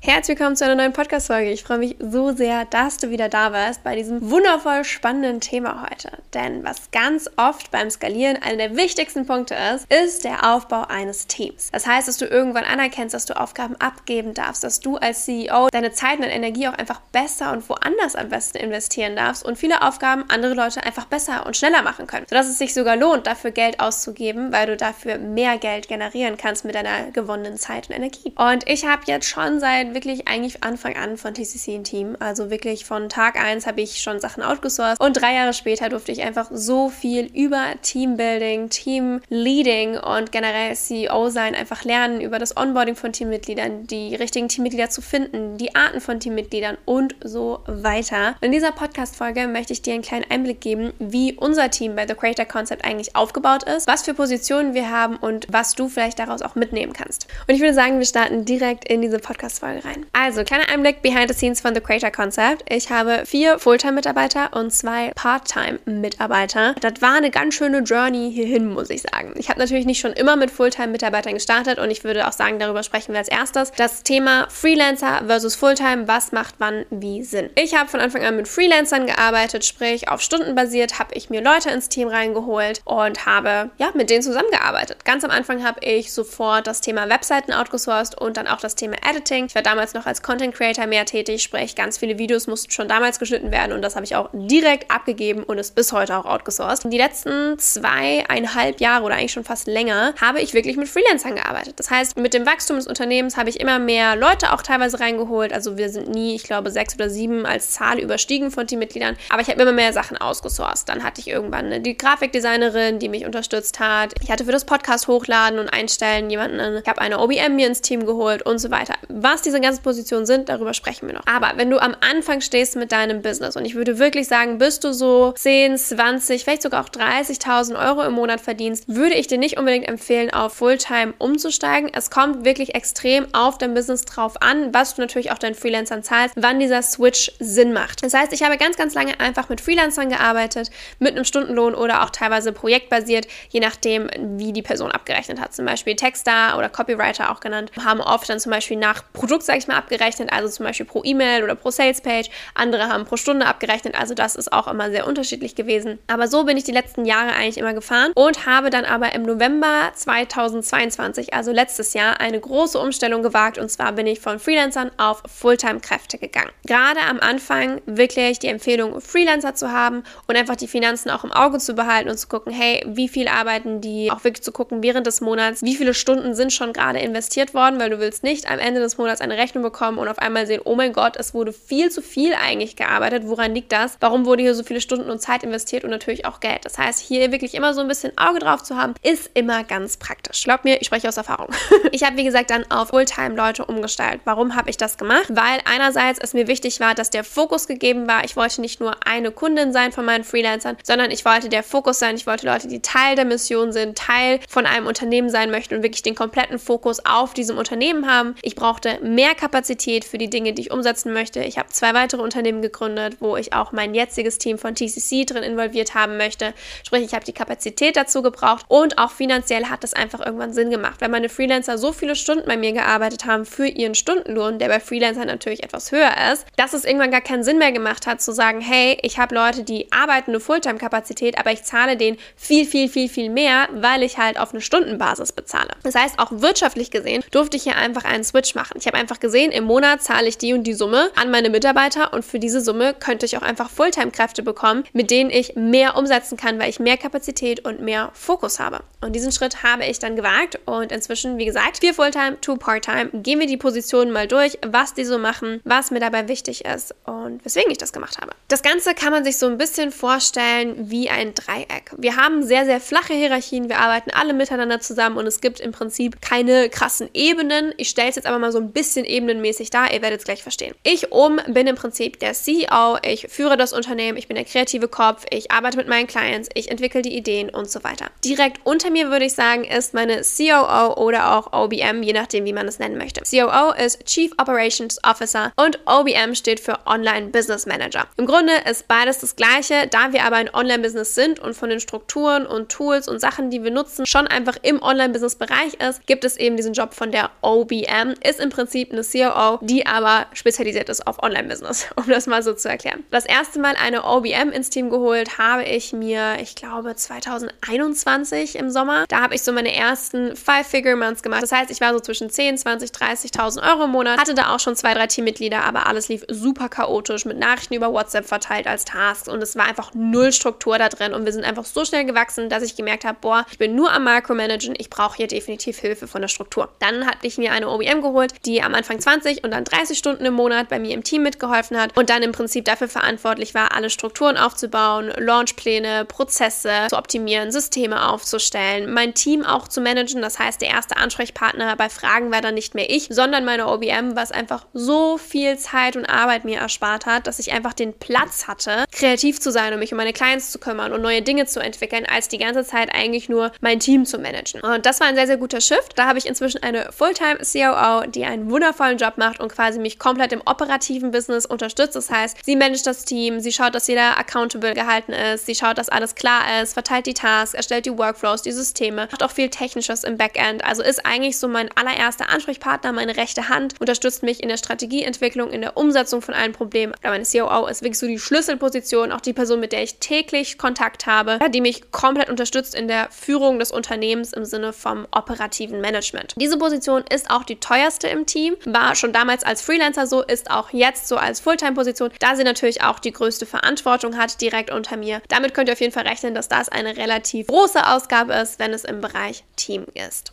Herzlich willkommen zu einer neuen Podcast-Folge. Ich freue mich so sehr, dass du wieder da warst bei diesem wundervoll spannenden Thema heute. Denn was ganz oft beim Skalieren einer der wichtigsten Punkte ist, ist der Aufbau eines Teams. Das heißt, dass du irgendwann anerkennst, dass du Aufgaben abgeben darfst, dass du als CEO deine Zeit und Energie auch einfach besser und woanders am besten investieren darfst und viele Aufgaben andere Leute einfach besser und schneller machen können. Sodass es sich sogar lohnt, dafür Geld auszugeben, weil du dafür mehr Geld generieren kannst mit deiner gewonnenen Zeit und Energie. Und ich habe jetzt schon seit wirklich eigentlich Anfang an von TCC ein Team. Also wirklich von Tag 1 habe ich schon Sachen outgesourced und drei Jahre später durfte ich einfach so viel über Teambuilding, Teamleading und generell CEO sein einfach lernen, über das Onboarding von Teammitgliedern, die richtigen Teammitglieder zu finden, die Arten von Teammitgliedern und so weiter. In dieser Podcast-Folge möchte ich dir einen kleinen Einblick geben, wie unser Team bei The Creator Concept eigentlich aufgebaut ist, was für Positionen wir haben und was du vielleicht daraus auch mitnehmen kannst. Und ich würde sagen, wir starten direkt in diese Podcast-Folge Folge rein. Also, kleiner Einblick behind the scenes von The Creator Concept. Ich habe vier Fulltime-Mitarbeiter und zwei Part-Time-Mitarbeiter. Das war eine ganz schöne Journey hierhin, muss ich sagen. Ich habe natürlich nicht schon immer mit Fulltime-Mitarbeitern gestartet und ich würde auch sagen, darüber sprechen wir als erstes. Das Thema Freelancer versus Fulltime, was macht wann wie Sinn? Ich habe von Anfang an mit Freelancern gearbeitet, sprich auf Stunden basiert, habe ich mir Leute ins Team reingeholt und habe ja mit denen zusammengearbeitet. Ganz am Anfang habe ich sofort das Thema Webseiten outgesourced und dann auch das Thema Editing. Ich war damals noch als Content Creator mehr tätig, sprich ganz viele Videos mussten schon damals geschnitten werden und das habe ich auch direkt abgegeben und ist bis heute auch outgesourced. Die letzten zweieinhalb Jahre oder eigentlich schon fast länger habe ich wirklich mit Freelancern gearbeitet. Das heißt, mit dem Wachstum des Unternehmens habe ich immer mehr Leute auch teilweise reingeholt. Also wir sind nie, ich glaube, sechs oder sieben als Zahl überstiegen von Teammitgliedern, aber ich habe immer mehr Sachen ausgesourced. Dann hatte ich irgendwann die Grafikdesignerin, die mich unterstützt hat. Ich hatte für das Podcast hochladen und einstellen jemanden. Ich habe eine OBM mir ins Team geholt und so weiter. Was diese ganzen Positionen sind, darüber sprechen wir noch. Aber wenn du am Anfang stehst mit deinem Business und ich würde wirklich sagen, bis du so 10, 20, vielleicht sogar auch 30.000 Euro im Monat verdienst, würde ich dir nicht unbedingt empfehlen, auf Fulltime umzusteigen. Es kommt wirklich extrem auf dein Business drauf an, was du natürlich auch deinen Freelancern zahlst, wann dieser Switch Sinn macht. Das heißt, ich habe ganz, ganz lange einfach mit Freelancern gearbeitet, mit einem Stundenlohn oder auch teilweise projektbasiert, je nachdem, wie die Person abgerechnet hat. Zum Beispiel Texter oder Copywriter auch genannt, haben oft dann zum Beispiel nach Produkt, sage ich mal, abgerechnet, also zum Beispiel pro E-Mail oder pro Salespage. Andere haben pro Stunde abgerechnet, also das ist auch immer sehr unterschiedlich gewesen. Aber so bin ich die letzten Jahre eigentlich immer gefahren und habe dann aber im November 2022, also letztes Jahr, eine große Umstellung gewagt und zwar bin ich von Freelancern auf Fulltime-Kräfte gegangen. Gerade am Anfang wirklich die Empfehlung, Freelancer zu haben und einfach die Finanzen auch im Auge zu behalten und zu gucken, hey, wie viel arbeiten die, auch wirklich zu gucken während des Monats, wie viele Stunden sind schon gerade investiert worden, weil du willst nicht am Ende des Monats eine Rechnung bekommen und auf einmal sehen, oh mein Gott, es wurde viel zu viel eigentlich gearbeitet. Woran liegt das? Warum wurde hier so viele Stunden und Zeit investiert und natürlich auch Geld? Das heißt, hier wirklich immer so ein bisschen Auge drauf zu haben, ist immer ganz praktisch. Glaub mir, ich spreche aus Erfahrung. ich habe, wie gesagt, dann auf Fulltime-Leute umgestellt. Warum habe ich das gemacht? Weil einerseits es mir wichtig war, dass der Fokus gegeben war. Ich wollte nicht nur eine Kundin sein von meinen Freelancern, sondern ich wollte der Fokus sein. Ich wollte Leute, die Teil der Mission sind, Teil von einem Unternehmen sein möchten und wirklich den kompletten Fokus auf diesem Unternehmen haben. Ich brauchte mehr Kapazität für die Dinge, die ich umsetzen möchte. Ich habe zwei weitere Unternehmen gegründet, wo ich auch mein jetziges Team von TCC drin involviert haben möchte. Sprich, ich habe die Kapazität dazu gebraucht und auch finanziell hat das einfach irgendwann Sinn gemacht, weil meine Freelancer so viele Stunden bei mir gearbeitet haben für ihren Stundenlohn, der bei Freelancern natürlich etwas höher ist, dass es irgendwann gar keinen Sinn mehr gemacht hat zu sagen, hey, ich habe Leute, die arbeiten eine Fulltime-Kapazität, aber ich zahle denen viel, viel, viel, viel mehr, weil ich halt auf eine Stundenbasis bezahle. Das heißt, auch wirtschaftlich gesehen durfte ich hier einfach einen Switch machen. Ich habe einfach einfach gesehen, im Monat zahle ich die und die Summe an meine Mitarbeiter und für diese Summe könnte ich auch einfach Fulltime-Kräfte bekommen, mit denen ich mehr umsetzen kann, weil ich mehr Kapazität und mehr Fokus habe. Und diesen Schritt habe ich dann gewagt und inzwischen, wie gesagt, vier Fulltime, two Part-Time. Gehen wir die Positionen mal durch, was die so machen, was mir dabei wichtig ist und weswegen ich das gemacht habe. Das Ganze kann man sich so ein bisschen vorstellen wie ein Dreieck. Wir haben sehr, sehr flache Hierarchien, wir arbeiten alle miteinander zusammen und es gibt im Prinzip keine krassen Ebenen. Ich stelle es jetzt aber mal so ein bisschen bisschen ebenenmäßig da, ihr werdet es gleich verstehen. Ich oben bin im Prinzip der CEO, ich führe das Unternehmen, ich bin der kreative Kopf, ich arbeite mit meinen Clients, ich entwickle die Ideen und so weiter. Direkt unter mir würde ich sagen, ist meine COO oder auch OBM, je nachdem, wie man es nennen möchte. COO ist Chief Operations Officer und OBM steht für Online Business Manager. Im Grunde ist beides das gleiche, da wir aber ein Online-Business sind und von den Strukturen und Tools und Sachen, die wir nutzen, schon einfach im Online-Business-Bereich ist, gibt es eben diesen Job von der OBM, ist im Prinzip eine COO, die aber spezialisiert ist auf Online-Business, um das mal so zu erklären. Das erste Mal eine OBM ins Team geholt habe ich mir, ich glaube, 2021 im Sommer. Da habe ich so meine ersten Five-Figure-Months gemacht. Das heißt, ich war so zwischen 10, 20, 30.000 Euro im Monat, hatte da auch schon zwei, drei Teammitglieder, aber alles lief super chaotisch mit Nachrichten über WhatsApp verteilt als Tasks und es war einfach null Struktur da drin und wir sind einfach so schnell gewachsen, dass ich gemerkt habe, boah, ich bin nur am Micromanagen, ich brauche hier definitiv Hilfe von der Struktur. Dann hatte ich mir eine OBM geholt, die am Anfang 20 und dann 30 Stunden im Monat bei mir im Team mitgeholfen hat und dann im Prinzip dafür verantwortlich war, alle Strukturen aufzubauen, Launchpläne, Prozesse zu optimieren, Systeme aufzustellen, mein Team auch zu managen. Das heißt, der erste Ansprechpartner bei Fragen war dann nicht mehr ich, sondern meine OBM, was einfach so viel Zeit und Arbeit mir erspart hat, dass ich einfach den Platz hatte, kreativ zu sein und mich um meine Clients zu kümmern und neue Dinge zu entwickeln, als die ganze Zeit eigentlich nur mein Team zu managen. Und das war ein sehr, sehr guter Shift. Da habe ich inzwischen eine Fulltime COO, die einen wundervollen Job macht und quasi mich komplett im operativen Business unterstützt. Das heißt, sie managt das Team, sie schaut, dass jeder accountable gehalten ist, sie schaut, dass alles klar ist, verteilt die Tasks, erstellt die Workflows, die Systeme, macht auch viel Technisches im Backend. Also ist eigentlich so mein allererster Ansprechpartner, meine rechte Hand, unterstützt mich in der Strategieentwicklung, in der Umsetzung von allen Problemen. Aber meine COO ist wirklich so die Schlüsselposition, auch die Person, mit der ich täglich Kontakt habe, die mich komplett unterstützt in der Führung des Unternehmens im Sinne vom operativen Management. Diese Position ist auch die teuerste im Team, war schon damals als Freelancer so, ist auch jetzt so als Fulltime-Position, da sie natürlich auch die größte Verantwortung hat, direkt unter mir. Damit könnt ihr auf jeden Fall rechnen, dass das eine relativ große Ausgabe ist, wenn es im Bereich Team ist.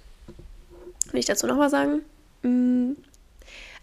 Will ich dazu noch was sagen? Mm,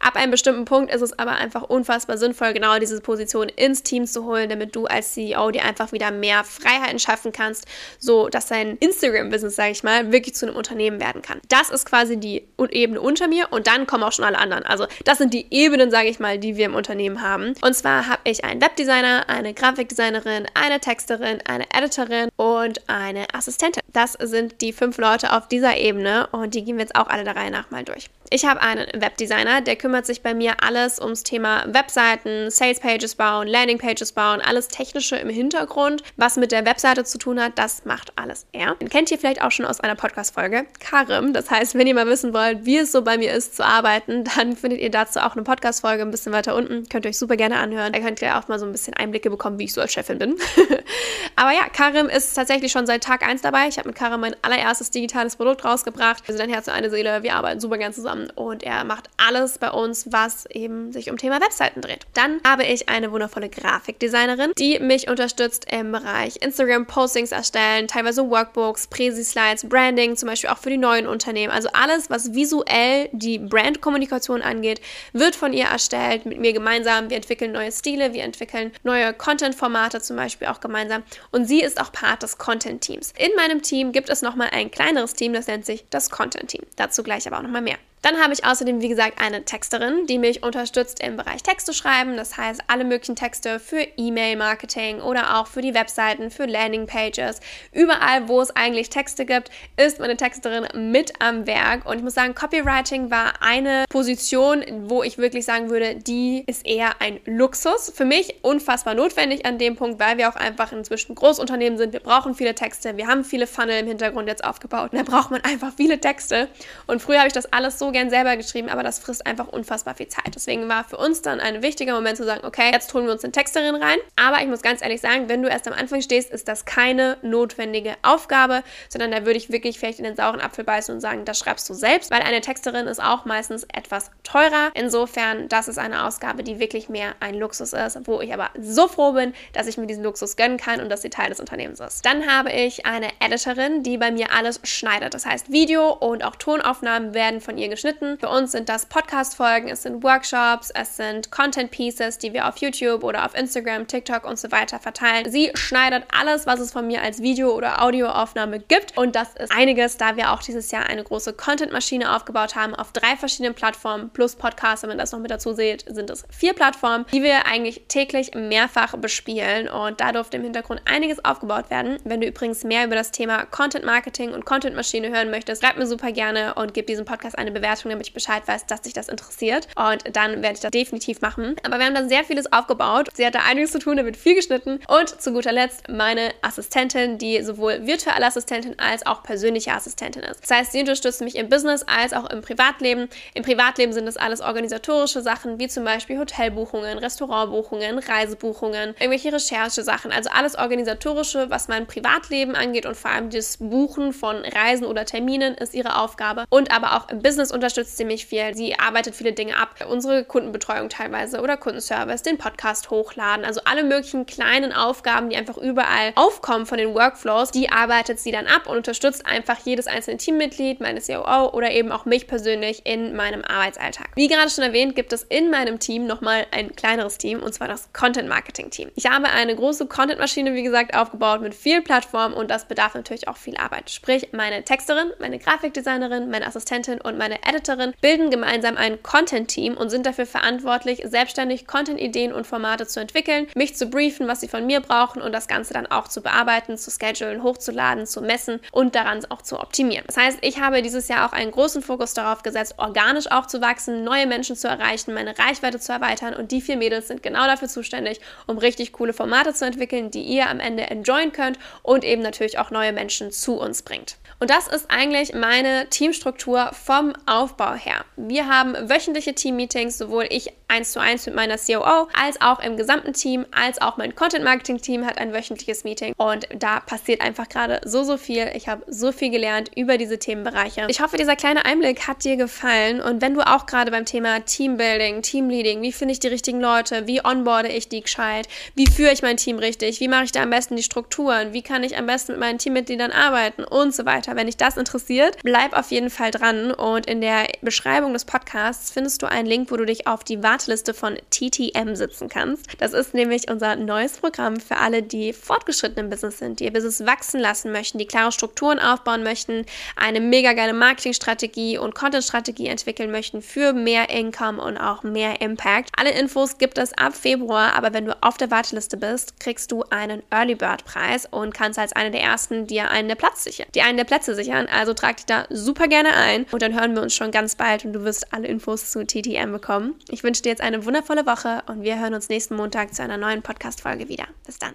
Ab einem bestimmten Punkt ist es aber einfach unfassbar sinnvoll, genau diese Position ins Team zu holen, damit du als CEO dir einfach wieder mehr Freiheiten schaffen kannst, so dass dein Instagram-Business, sage ich mal, wirklich zu einem Unternehmen werden kann. Das ist quasi die Ebene unter mir und dann kommen auch schon alle anderen. Also das sind die Ebenen, sage ich mal, die wir im Unternehmen haben. Und zwar habe ich einen Webdesigner, eine Grafikdesignerin, eine Texterin, eine Editorin und eine Assistentin. Das sind die fünf Leute auf dieser Ebene und die gehen wir jetzt auch alle der Reihe nach mal durch. Ich habe einen Webdesigner, der kümmert sich bei mir alles ums Thema Webseiten, Sales Pages bauen, Landing Pages bauen, alles Technische im Hintergrund, was mit der Webseite zu tun hat, das macht alles er. Den kennt ihr vielleicht auch schon aus einer Podcast-Folge, Karim. Das heißt, wenn ihr mal wissen wollt, wie es so bei mir ist zu arbeiten, dann findet ihr dazu auch eine Podcast-Folge ein bisschen weiter unten. Könnt ihr euch super gerne anhören. Da könnt ihr auch mal so ein bisschen Einblicke bekommen, wie ich so als Chefin bin. Aber ja, Karim ist tatsächlich schon seit Tag 1 dabei. Ich habe mit Karim mein allererstes digitales Produkt rausgebracht. Wir sind ein Herz und eine Seele. Wir arbeiten super gern zusammen und er macht alles bei uns, was eben sich um Thema Webseiten dreht. Dann habe ich eine wundervolle Grafikdesignerin, die mich unterstützt im Bereich Instagram-Postings erstellen, teilweise Workbooks, Präsi-Slides, Branding, zum Beispiel auch für die neuen Unternehmen. Also alles, was visuell die Brandkommunikation angeht, wird von ihr erstellt, mit mir gemeinsam. Wir entwickeln neue Stile, wir entwickeln neue Content-Formate zum Beispiel auch gemeinsam. Und sie ist auch Part des Content-Teams. In meinem Team gibt es nochmal ein kleineres Team, das nennt sich das Content-Team. Dazu gleich aber auch nochmal mehr. Dann habe ich außerdem, wie gesagt, eine Texterin, die mich unterstützt im Bereich Texte schreiben. Das heißt, alle möglichen Texte für E-Mail-Marketing oder auch für die Webseiten, für Landing-Pages. Überall, wo es eigentlich Texte gibt, ist meine Texterin mit am Werk. Und ich muss sagen, Copywriting war eine Position, wo ich wirklich sagen würde, die ist eher ein Luxus. Für mich unfassbar notwendig an dem Punkt, weil wir auch einfach inzwischen Großunternehmen sind. Wir brauchen viele Texte. Wir haben viele Funnel im Hintergrund jetzt aufgebaut. Und da braucht man einfach viele Texte. Und früher habe ich das alles so gern selber geschrieben, aber das frisst einfach unfassbar viel Zeit. Deswegen war für uns dann ein wichtiger Moment zu sagen, okay, jetzt holen wir uns eine Texterin rein. Aber ich muss ganz ehrlich sagen, wenn du erst am Anfang stehst, ist das keine notwendige Aufgabe, sondern da würde ich wirklich vielleicht in den sauren Apfel beißen und sagen, das schreibst du selbst, weil eine Texterin ist auch meistens etwas teurer. Insofern, das ist eine Ausgabe, die wirklich mehr ein Luxus ist, wo ich aber so froh bin, dass ich mir diesen Luxus gönnen kann und dass sie Teil des Unternehmens ist. Dann habe ich eine Editorin, die bei mir alles schneidet. Das heißt, Video und auch Tonaufnahmen werden von ihr geschnitten geschnitten. Für uns sind das Podcast-Folgen, es sind Workshops, es sind Content-Pieces, die wir auf YouTube oder auf Instagram, TikTok und so weiter verteilen. Sie schneidet alles, was es von mir als Video- oder Audioaufnahme gibt. Und das ist einiges, da wir auch dieses Jahr eine große Content-Maschine aufgebaut haben auf drei verschiedenen Plattformen plus Podcast. Wenn man das noch mit dazu seht, sind es vier Plattformen, die wir eigentlich täglich mehrfach bespielen. Und da durfte im Hintergrund einiges aufgebaut werden. Wenn du übrigens mehr über das Thema Content Marketing und Content Maschine hören möchtest, schreib mir super gerne und gib diesem Podcast eine Bewertung, damit ich Bescheid weiß, dass dich das interessiert. Und dann werde ich das definitiv machen. Aber wir haben da sehr vieles aufgebaut. Sie hat da einiges zu tun, da wird viel geschnitten. Und zu guter Letzt meine Assistentin, die sowohl virtuelle Assistentin als auch persönliche Assistentin ist. Das heißt, sie unterstützt mich im Business als auch im Privatleben. Im Privatleben sind das alles organisatorische Sachen, wie zum Beispiel Hotelbuchungen, Restaurantbuchungen, Reisebuchungen, irgendwelche Recherchesachen, also alles organisatorische, was mein Privatleben angeht und vor allem das Buchen von Reisen oder Terminen ist ihre Aufgabe. Und aber auch im Business unterstützt sie mich viel. Sie arbeitet viele Dinge ab, unsere Kundenbetreuung teilweise oder Kundenservice, den Podcast hochladen, also alle möglichen kleinen Aufgaben, die einfach überall aufkommen von den Workflows, die arbeitet sie dann ab und unterstützt einfach jedes einzelne Teammitglied, meine COO oder eben auch mich persönlich in meinem Arbeitsalltag. Wie gerade schon erwähnt, gibt es in meinem Team nochmal ein kleineres Team und zwar das Content Marketing Team. Ich habe eine große Content Maschine, wie gesagt, aufgebaut mit vielen Plattformen und das bedarf natürlich auch viel Arbeit. Sprich, meine Texterin, meine Grafikdesignerin, meine Assistentin und meine Editorin bilden gemeinsam ein Content Team und sind dafür verantwortlich, selbstständig Content-Ideen und Formate zu entwickeln, mich zu briefen, was sie von mir brauchen und das Ganze dann auch zu bearbeiten, zu schedulen, hochzuladen, zu messen und daran auch zu optimieren. Das heißt, ich habe dieses Jahr auch einen großen Fokus darauf gesetzt, organisch auch zu wachsen, neue Menschen zu erreichen, meine Reichweite zu erweitern und die vier Mädels sind genau dafür zuständig, um richtig coole Formate zu entwickeln, die ihr am Ende enjoyen könnt und eben natürlich auch neue Menschen zu uns bringt. Und das ist eigentlich meine Teamstruktur vom Aufbau her. Wir haben wöchentliche Teammeetings, sowohl ich eins zu eins mit meiner COO, als auch im gesamten Team, als auch mein Content Marketing Team hat ein wöchentliches Meeting. Und da passiert einfach gerade so, so viel. Ich habe so viel gelernt über diese Themenbereiche. Ich hoffe, dieser kleine Einblick hat dir gefallen. Und wenn du auch gerade beim Thema Teambuilding, Teamleading, wie finde ich die richtigen Leute, wie onboarde ich die gescheit, wie führe ich mein Team richtig, wie mache ich da am besten die Strukturen, wie kann ich am besten mit meinen Teammitgliedern arbeiten und so weiter. Wenn dich das interessiert, bleib auf jeden Fall dran. Und in der Beschreibung des Podcasts findest du einen Link, wo du dich auf die Warteliste von TTM sitzen kannst. Das ist nämlich unser neues Programm für alle, die fortgeschritten im Business sind, die ihr Business wachsen lassen möchten, die klare Strukturen aufbauen möchten, eine mega geile Marketingstrategie und Contentstrategie entwickeln möchten für mehr Income und auch mehr Impact. Alle Infos gibt es ab Februar, aber wenn du auf der Warteliste bist, kriegst du einen Early Bird Preis und kannst als eine der ersten dir einen der Platz sichern. Die einen der Plätze sichern, also trag dich da super gerne ein und dann hören wir uns schon ganz bald und du wirst alle Infos zu TTM bekommen. Ich wünsche dir jetzt eine wundervolle Woche und wir hören uns nächsten Montag zu einer neuen Podcast Folge wieder. Bis dann.